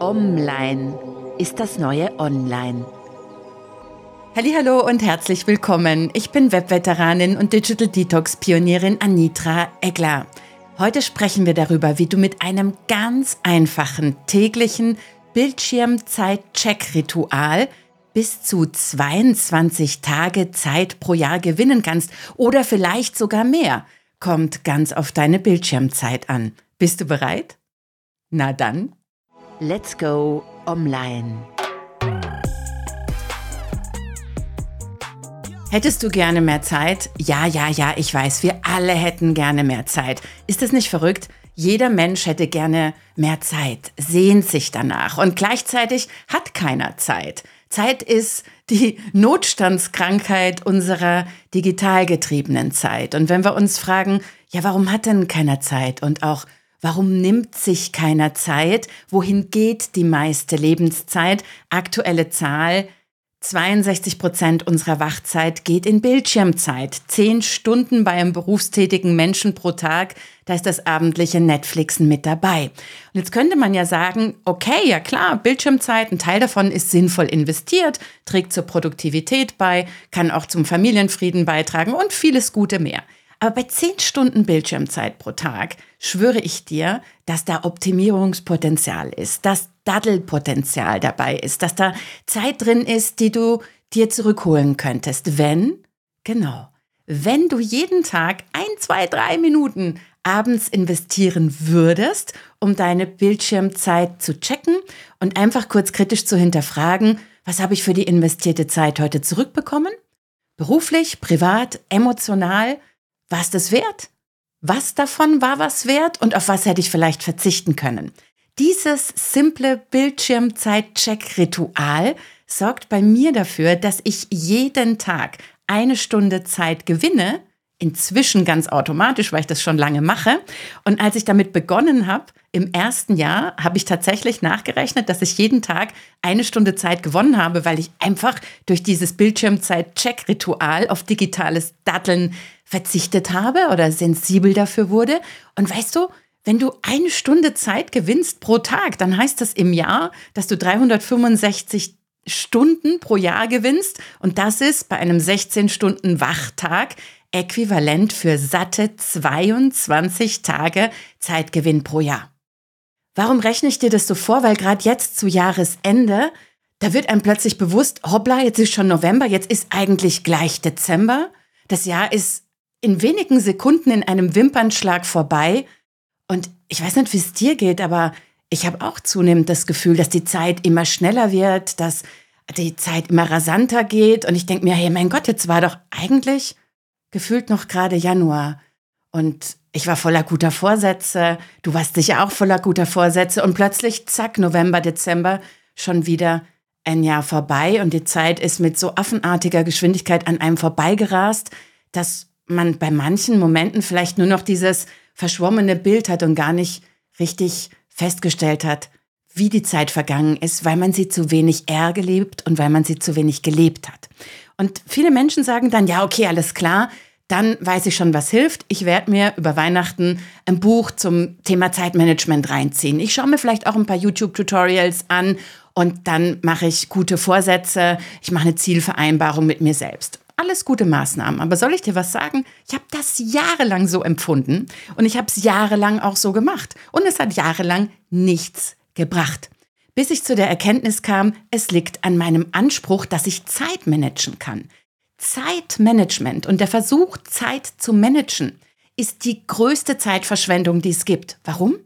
Online ist das neue Online. Hallo und herzlich willkommen. Ich bin Webveteranin und Digital Detox Pionierin Anitra Egler. Heute sprechen wir darüber, wie du mit einem ganz einfachen täglichen Bildschirmzeit-Check-Ritual bis zu 22 Tage Zeit pro Jahr gewinnen kannst oder vielleicht sogar mehr. Kommt ganz auf deine Bildschirmzeit an. Bist du bereit? Na dann. Let's go online. Hättest du gerne mehr Zeit? Ja, ja, ja, ich weiß, wir alle hätten gerne mehr Zeit. Ist das nicht verrückt? Jeder Mensch hätte gerne mehr Zeit, sehnt sich danach und gleichzeitig hat keiner Zeit. Zeit ist die Notstandskrankheit unserer digital getriebenen Zeit. Und wenn wir uns fragen, ja, warum hat denn keiner Zeit? Und auch, warum nimmt sich keiner Zeit? Wohin geht die meiste Lebenszeit? Aktuelle Zahl, 62 Prozent unserer Wachzeit geht in Bildschirmzeit. Zehn Stunden bei einem berufstätigen Menschen pro Tag, da ist das abendliche Netflixen mit dabei. Und jetzt könnte man ja sagen, okay, ja klar, Bildschirmzeit, ein Teil davon ist sinnvoll investiert, trägt zur Produktivität bei, kann auch zum Familienfrieden beitragen und vieles Gute mehr. Aber bei zehn Stunden Bildschirmzeit pro Tag schwöre ich dir, dass da Optimierungspotenzial ist, dass Daddelpotenzial dabei ist, dass da Zeit drin ist, die du dir zurückholen könntest, wenn, genau, wenn du jeden Tag ein, zwei, drei Minuten abends investieren würdest, um deine Bildschirmzeit zu checken und einfach kurz kritisch zu hinterfragen, was habe ich für die investierte Zeit heute zurückbekommen? Beruflich, privat, emotional, war es das wert? Was davon war was wert und auf was hätte ich vielleicht verzichten können? Dieses simple Bildschirmzeit-Check-Ritual sorgt bei mir dafür, dass ich jeden Tag eine Stunde Zeit gewinne, inzwischen ganz automatisch, weil ich das schon lange mache. Und als ich damit begonnen habe, im ersten Jahr, habe ich tatsächlich nachgerechnet, dass ich jeden Tag eine Stunde Zeit gewonnen habe, weil ich einfach durch dieses Bildschirmzeit-Check-Ritual auf digitales Datteln verzichtet habe oder sensibel dafür wurde. Und weißt du, wenn du eine Stunde Zeit gewinnst pro Tag, dann heißt das im Jahr, dass du 365 Stunden pro Jahr gewinnst. Und das ist bei einem 16-Stunden-Wachtag äquivalent für satte 22 Tage Zeitgewinn pro Jahr. Warum rechne ich dir das so vor? Weil gerade jetzt zu Jahresende, da wird einem plötzlich bewusst, hoppla, jetzt ist schon November, jetzt ist eigentlich gleich Dezember. Das Jahr ist in wenigen Sekunden in einem Wimpernschlag vorbei. Und ich weiß nicht, wie es dir geht, aber ich habe auch zunehmend das Gefühl, dass die Zeit immer schneller wird, dass die Zeit immer rasanter geht. Und ich denke mir, hey, mein Gott, jetzt war doch eigentlich gefühlt noch gerade Januar. Und ich war voller guter Vorsätze. Du warst sicher auch voller guter Vorsätze. Und plötzlich, zack, November, Dezember, schon wieder ein Jahr vorbei. Und die Zeit ist mit so affenartiger Geschwindigkeit an einem vorbeigerast, dass man bei manchen Momenten vielleicht nur noch dieses verschwommene Bild hat und gar nicht richtig festgestellt hat, wie die Zeit vergangen ist, weil man sie zu wenig eher gelebt und weil man sie zu wenig gelebt hat. Und viele Menschen sagen dann, ja, okay, alles klar, dann weiß ich schon, was hilft. Ich werde mir über Weihnachten ein Buch zum Thema Zeitmanagement reinziehen. Ich schaue mir vielleicht auch ein paar YouTube-Tutorials an und dann mache ich gute Vorsätze. Ich mache eine Zielvereinbarung mit mir selbst alles gute Maßnahmen. Aber soll ich dir was sagen? Ich habe das jahrelang so empfunden und ich habe es jahrelang auch so gemacht. Und es hat jahrelang nichts gebracht. Bis ich zu der Erkenntnis kam, es liegt an meinem Anspruch, dass ich Zeit managen kann. Zeitmanagement und der Versuch, Zeit zu managen, ist die größte Zeitverschwendung, die es gibt. Warum?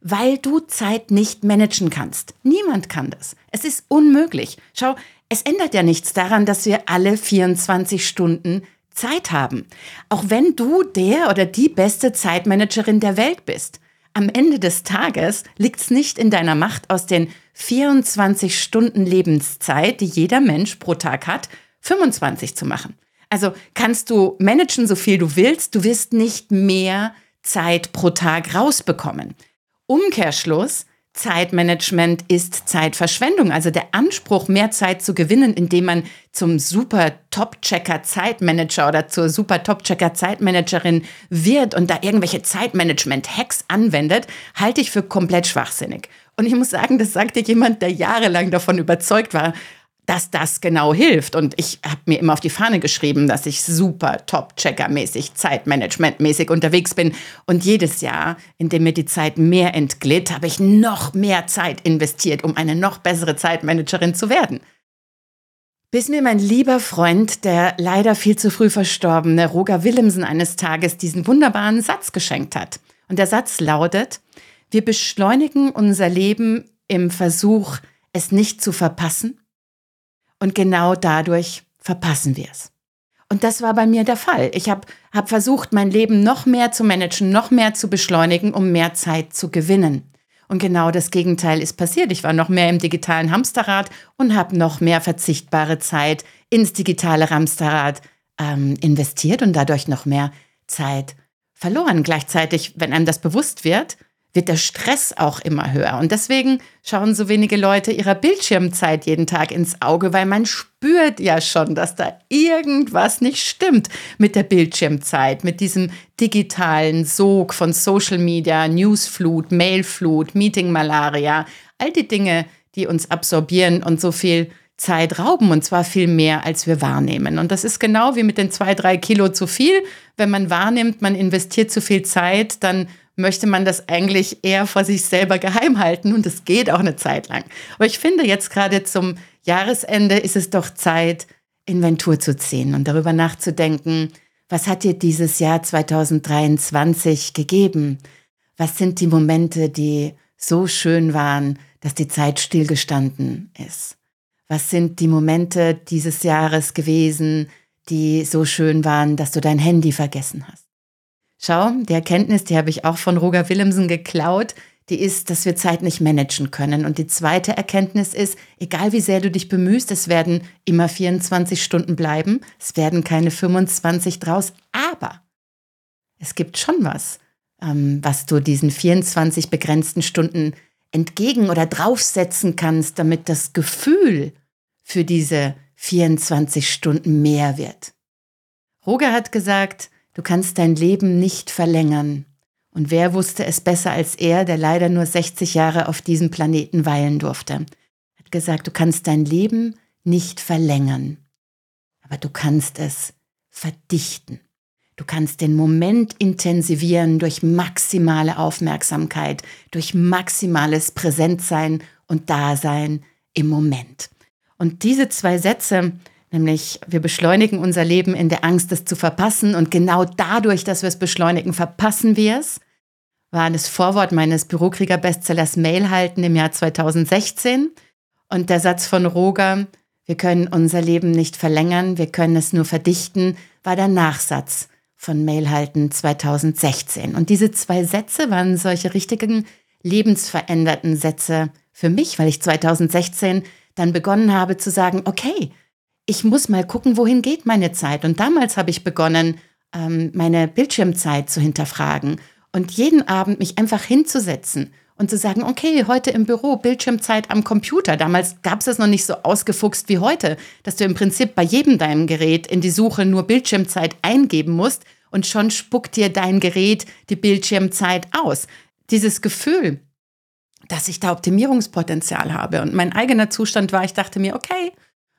Weil du Zeit nicht managen kannst. Niemand kann das. Es ist unmöglich. Schau, es ändert ja nichts daran, dass wir alle 24 Stunden Zeit haben. Auch wenn du der oder die beste Zeitmanagerin der Welt bist. Am Ende des Tages liegt es nicht in deiner Macht, aus den 24 Stunden Lebenszeit, die jeder Mensch pro Tag hat, 25 zu machen. Also kannst du managen, so viel du willst, du wirst nicht mehr Zeit pro Tag rausbekommen. Umkehrschluss, Zeitmanagement ist Zeitverschwendung. Also der Anspruch, mehr Zeit zu gewinnen, indem man zum super Top-Checker Zeitmanager oder zur super Top-Checker Zeitmanagerin wird und da irgendwelche Zeitmanagement-Hacks anwendet, halte ich für komplett schwachsinnig. Und ich muss sagen, das sagte jemand, der jahrelang davon überzeugt war, dass das genau hilft. Und ich habe mir immer auf die Fahne geschrieben, dass ich super Top-Checker-mäßig, Zeitmanagement-mäßig unterwegs bin. Und jedes Jahr, in dem mir die Zeit mehr entglitt, habe ich noch mehr Zeit investiert, um eine noch bessere Zeitmanagerin zu werden. Bis mir mein lieber Freund, der leider viel zu früh verstorbene Roger Willemsen eines Tages diesen wunderbaren Satz geschenkt hat. Und der Satz lautet, wir beschleunigen unser Leben im Versuch, es nicht zu verpassen und genau dadurch verpassen wir es. Und das war bei mir der Fall. Ich habe hab versucht, mein Leben noch mehr zu managen, noch mehr zu beschleunigen, um mehr Zeit zu gewinnen. Und genau das Gegenteil ist passiert. Ich war noch mehr im digitalen Hamsterrad und habe noch mehr verzichtbare Zeit ins digitale Hamsterrad ähm, investiert und dadurch noch mehr Zeit verloren. Gleichzeitig, wenn einem das bewusst wird, wird der Stress auch immer höher. Und deswegen schauen so wenige Leute ihrer Bildschirmzeit jeden Tag ins Auge, weil man spürt ja schon, dass da irgendwas nicht stimmt mit der Bildschirmzeit, mit diesem digitalen Sog von Social Media, Newsflut, Mailflut, Meetingmalaria, all die Dinge, die uns absorbieren und so viel Zeit rauben und zwar viel mehr, als wir wahrnehmen. Und das ist genau wie mit den zwei, drei Kilo zu viel. Wenn man wahrnimmt, man investiert zu viel Zeit, dann möchte man das eigentlich eher vor sich selber geheim halten und es geht auch eine Zeit lang. Aber ich finde jetzt gerade zum Jahresende ist es doch Zeit, Inventur zu ziehen und darüber nachzudenken, was hat dir dieses Jahr 2023 gegeben? Was sind die Momente, die so schön waren, dass die Zeit stillgestanden ist? Was sind die Momente dieses Jahres gewesen, die so schön waren, dass du dein Handy vergessen hast? Schau, die Erkenntnis, die habe ich auch von Roger Willemsen geklaut, die ist, dass wir Zeit nicht managen können. Und die zweite Erkenntnis ist, egal wie sehr du dich bemühst, es werden immer 24 Stunden bleiben, es werden keine 25 draus, aber es gibt schon was, ähm, was du diesen 24 begrenzten Stunden entgegen oder draufsetzen kannst, damit das Gefühl für diese 24 Stunden mehr wird. Roger hat gesagt, Du kannst dein Leben nicht verlängern. Und wer wusste es besser als er, der leider nur 60 Jahre auf diesem Planeten weilen durfte? Hat gesagt, du kannst dein Leben nicht verlängern, aber du kannst es verdichten. Du kannst den Moment intensivieren durch maximale Aufmerksamkeit, durch maximales Präsentsein und Dasein im Moment. Und diese zwei Sätze Nämlich, wir beschleunigen unser Leben in der Angst, es zu verpassen. Und genau dadurch, dass wir es beschleunigen, verpassen wir es. War das Vorwort meines Bürokrieger-Bestsellers Mail halten im Jahr 2016. Und der Satz von Roger, wir können unser Leben nicht verlängern, wir können es nur verdichten, war der Nachsatz von Mail halten 2016. Und diese zwei Sätze waren solche richtigen lebensveränderten Sätze für mich, weil ich 2016 dann begonnen habe zu sagen, okay, ich muss mal gucken, wohin geht meine Zeit. Und damals habe ich begonnen, ähm, meine Bildschirmzeit zu hinterfragen und jeden Abend mich einfach hinzusetzen und zu sagen, okay, heute im Büro Bildschirmzeit am Computer. Damals gab es das noch nicht so ausgefuchst wie heute, dass du im Prinzip bei jedem deinem Gerät in die Suche nur Bildschirmzeit eingeben musst und schon spuckt dir dein Gerät die Bildschirmzeit aus. Dieses Gefühl, dass ich da Optimierungspotenzial habe und mein eigener Zustand war, ich dachte mir, okay,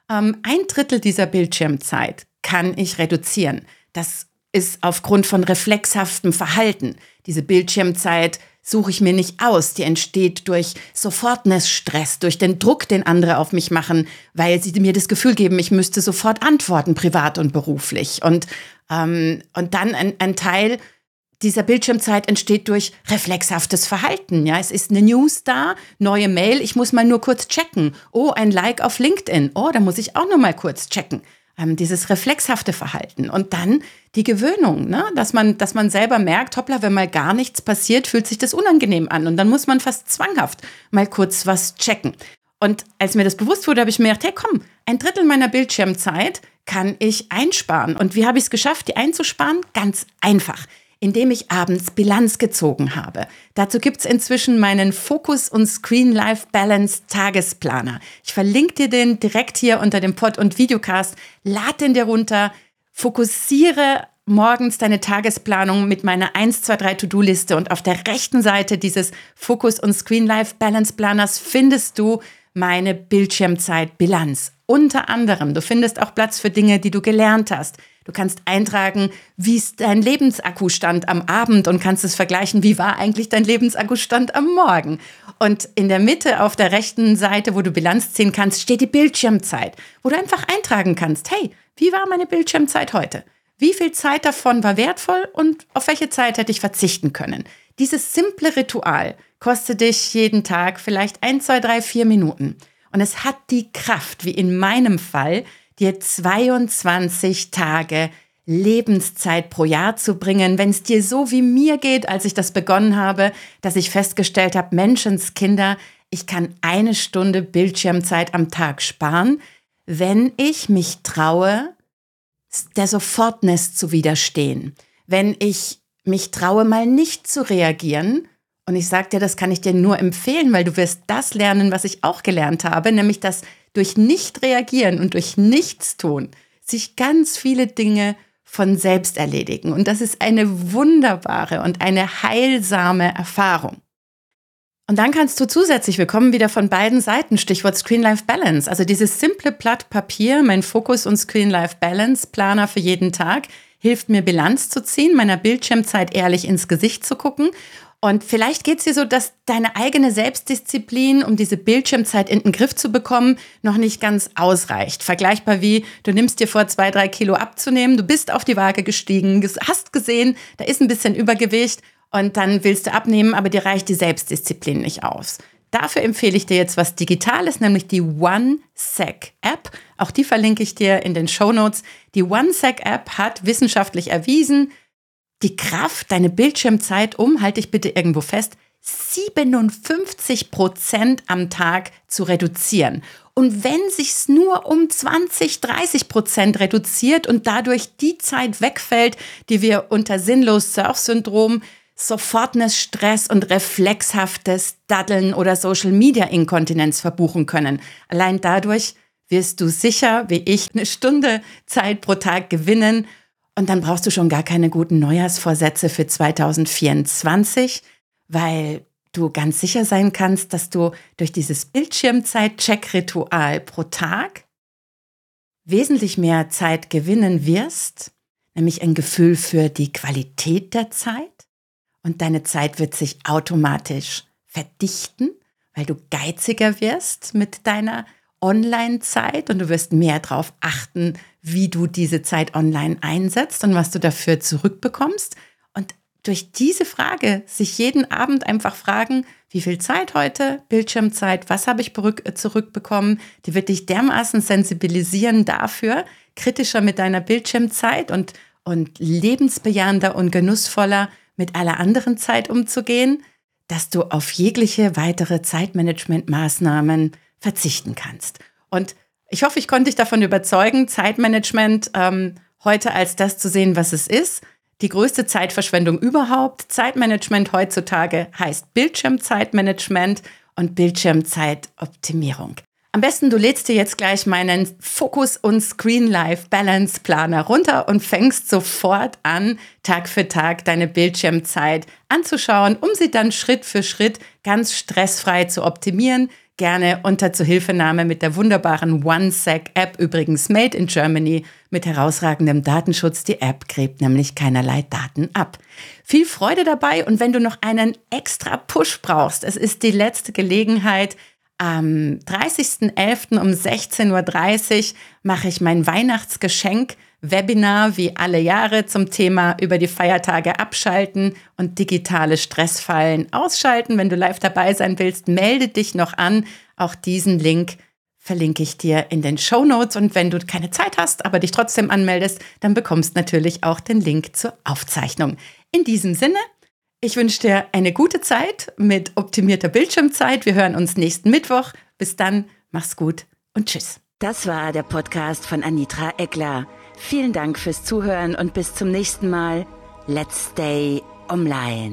ähm, ein Drittel dieser Bildschirmzeit kann ich reduzieren. Das ist aufgrund von reflexhaftem Verhalten. Diese Bildschirmzeit suche ich mir nicht aus. Die entsteht durch Sofortness-Stress, durch den Druck, den andere auf mich machen, weil sie mir das Gefühl geben, ich müsste sofort antworten, privat und beruflich. Und, ähm, und dann ein, ein Teil dieser Bildschirmzeit entsteht durch reflexhaftes Verhalten. Ja, es ist eine News da, neue Mail, ich muss mal nur kurz checken. Oh, ein Like auf LinkedIn. Oh, da muss ich auch noch mal kurz checken. Ähm, dieses reflexhafte Verhalten und dann die Gewöhnung, ne? dass man, dass man selber merkt, hoppla, wenn mal gar nichts passiert, fühlt sich das unangenehm an und dann muss man fast zwanghaft mal kurz was checken. Und als mir das bewusst wurde, habe ich mir gedacht, hey, komm, ein Drittel meiner Bildschirmzeit kann ich einsparen. Und wie habe ich es geschafft, die einzusparen? Ganz einfach indem ich abends Bilanz gezogen habe. Dazu gibt's inzwischen meinen Focus und Screen Life Balance Tagesplaner. Ich verlinke dir den direkt hier unter dem Pod und Videocast. Lad den dir runter, fokussiere morgens deine Tagesplanung mit meiner 1, 2, 3 To-Do-Liste und auf der rechten Seite dieses Focus und Screen Life Balance Planers findest du meine Bildschirmzeit-Bilanz. Unter anderem, du findest auch Platz für Dinge, die du gelernt hast. Du kannst eintragen, wie ist dein Lebensakkustand am Abend und kannst es vergleichen, wie war eigentlich dein Lebensakkustand am Morgen. Und in der Mitte auf der rechten Seite, wo du Bilanz ziehen kannst, steht die Bildschirmzeit, wo du einfach eintragen kannst, hey, wie war meine Bildschirmzeit heute? Wie viel Zeit davon war wertvoll und auf welche Zeit hätte ich verzichten können? Dieses simple Ritual kostet dich jeden Tag vielleicht ein, zwei, drei, vier Minuten. Und es hat die Kraft, wie in meinem Fall, dir 22 Tage Lebenszeit pro Jahr zu bringen, wenn es dir so wie mir geht, als ich das begonnen habe, dass ich festgestellt habe, Menschenskinder, ich kann eine Stunde Bildschirmzeit am Tag sparen, wenn ich mich traue, der Sofortness zu widerstehen. Wenn ich mich traue, mal nicht zu reagieren. Und ich sage dir, das kann ich dir nur empfehlen, weil du wirst das lernen, was ich auch gelernt habe, nämlich dass durch nicht reagieren und durch nichts tun sich ganz viele Dinge von selbst erledigen. Und das ist eine wunderbare und eine heilsame Erfahrung. Und dann kannst du zusätzlich, wir kommen wieder von beiden Seiten, Stichwort Screen Life Balance, also dieses simple Blatt Papier, mein Fokus und Screen Life Balance Planer für jeden Tag, hilft mir Bilanz zu ziehen, meiner Bildschirmzeit ehrlich ins Gesicht zu gucken. Und vielleicht geht es dir so, dass deine eigene Selbstdisziplin, um diese Bildschirmzeit in den Griff zu bekommen, noch nicht ganz ausreicht. Vergleichbar wie, du nimmst dir vor, zwei, drei Kilo abzunehmen, du bist auf die Waage gestiegen, hast gesehen, da ist ein bisschen Übergewicht und dann willst du abnehmen, aber dir reicht die Selbstdisziplin nicht aus. Dafür empfehle ich dir jetzt was Digitales, nämlich die OneSec-App. Auch die verlinke ich dir in den Show Notes. Die OneSec-App hat wissenschaftlich erwiesen, die Kraft, deine Bildschirmzeit um, halte ich bitte irgendwo fest, 57 Prozent am Tag zu reduzieren. Und wenn sich's nur um 20, 30 Prozent reduziert und dadurch die Zeit wegfällt, die wir unter sinnlos Surf-Syndrom sofortnes Stress und reflexhaftes Daddeln oder Social Media Inkontinenz verbuchen können. Allein dadurch wirst du sicher, wie ich, eine Stunde Zeit pro Tag gewinnen und dann brauchst du schon gar keine guten Neujahrsvorsätze für 2024, weil du ganz sicher sein kannst, dass du durch dieses Bildschirmzeit-Check-Ritual pro Tag wesentlich mehr Zeit gewinnen wirst, nämlich ein Gefühl für die Qualität der Zeit. Und deine Zeit wird sich automatisch verdichten, weil du geiziger wirst mit deiner Online-Zeit und du wirst mehr darauf achten, wie du diese Zeit online einsetzt und was du dafür zurückbekommst. Und durch diese Frage sich jeden Abend einfach fragen, wie viel Zeit heute, Bildschirmzeit, was habe ich zurückbekommen, die wird dich dermaßen sensibilisieren dafür, kritischer mit deiner Bildschirmzeit und, und lebensbejahender und genussvoller mit aller anderen Zeit umzugehen, dass du auf jegliche weitere Zeitmanagementmaßnahmen verzichten kannst. Und ich hoffe, ich konnte dich davon überzeugen, Zeitmanagement ähm, heute als das zu sehen, was es ist. Die größte Zeitverschwendung überhaupt. Zeitmanagement heutzutage heißt Bildschirmzeitmanagement und Bildschirmzeitoptimierung. Am besten, du lädst dir jetzt gleich meinen Fokus und Screen Life Balance Planer runter und fängst sofort an, Tag für Tag deine Bildschirmzeit anzuschauen, um sie dann Schritt für Schritt ganz stressfrei zu optimieren. Gerne unter Zuhilfenahme mit der wunderbaren OneSec App, übrigens made in Germany, mit herausragendem Datenschutz. Die App gräbt nämlich keinerlei Daten ab. Viel Freude dabei und wenn du noch einen extra Push brauchst, es ist die letzte Gelegenheit, am 30.11. um 16.30 Uhr mache ich mein Weihnachtsgeschenk Webinar wie alle Jahre zum Thema über die Feiertage abschalten und digitale Stressfallen ausschalten. Wenn du live dabei sein willst, melde dich noch an. Auch diesen Link verlinke ich dir in den Show Notes. Und wenn du keine Zeit hast, aber dich trotzdem anmeldest, dann bekommst natürlich auch den Link zur Aufzeichnung. In diesem Sinne, ich wünsche dir eine gute Zeit mit optimierter Bildschirmzeit. Wir hören uns nächsten Mittwoch. Bis dann, mach's gut und tschüss. Das war der Podcast von Anitra Eckler. Vielen Dank fürs Zuhören und bis zum nächsten Mal. Let's stay online.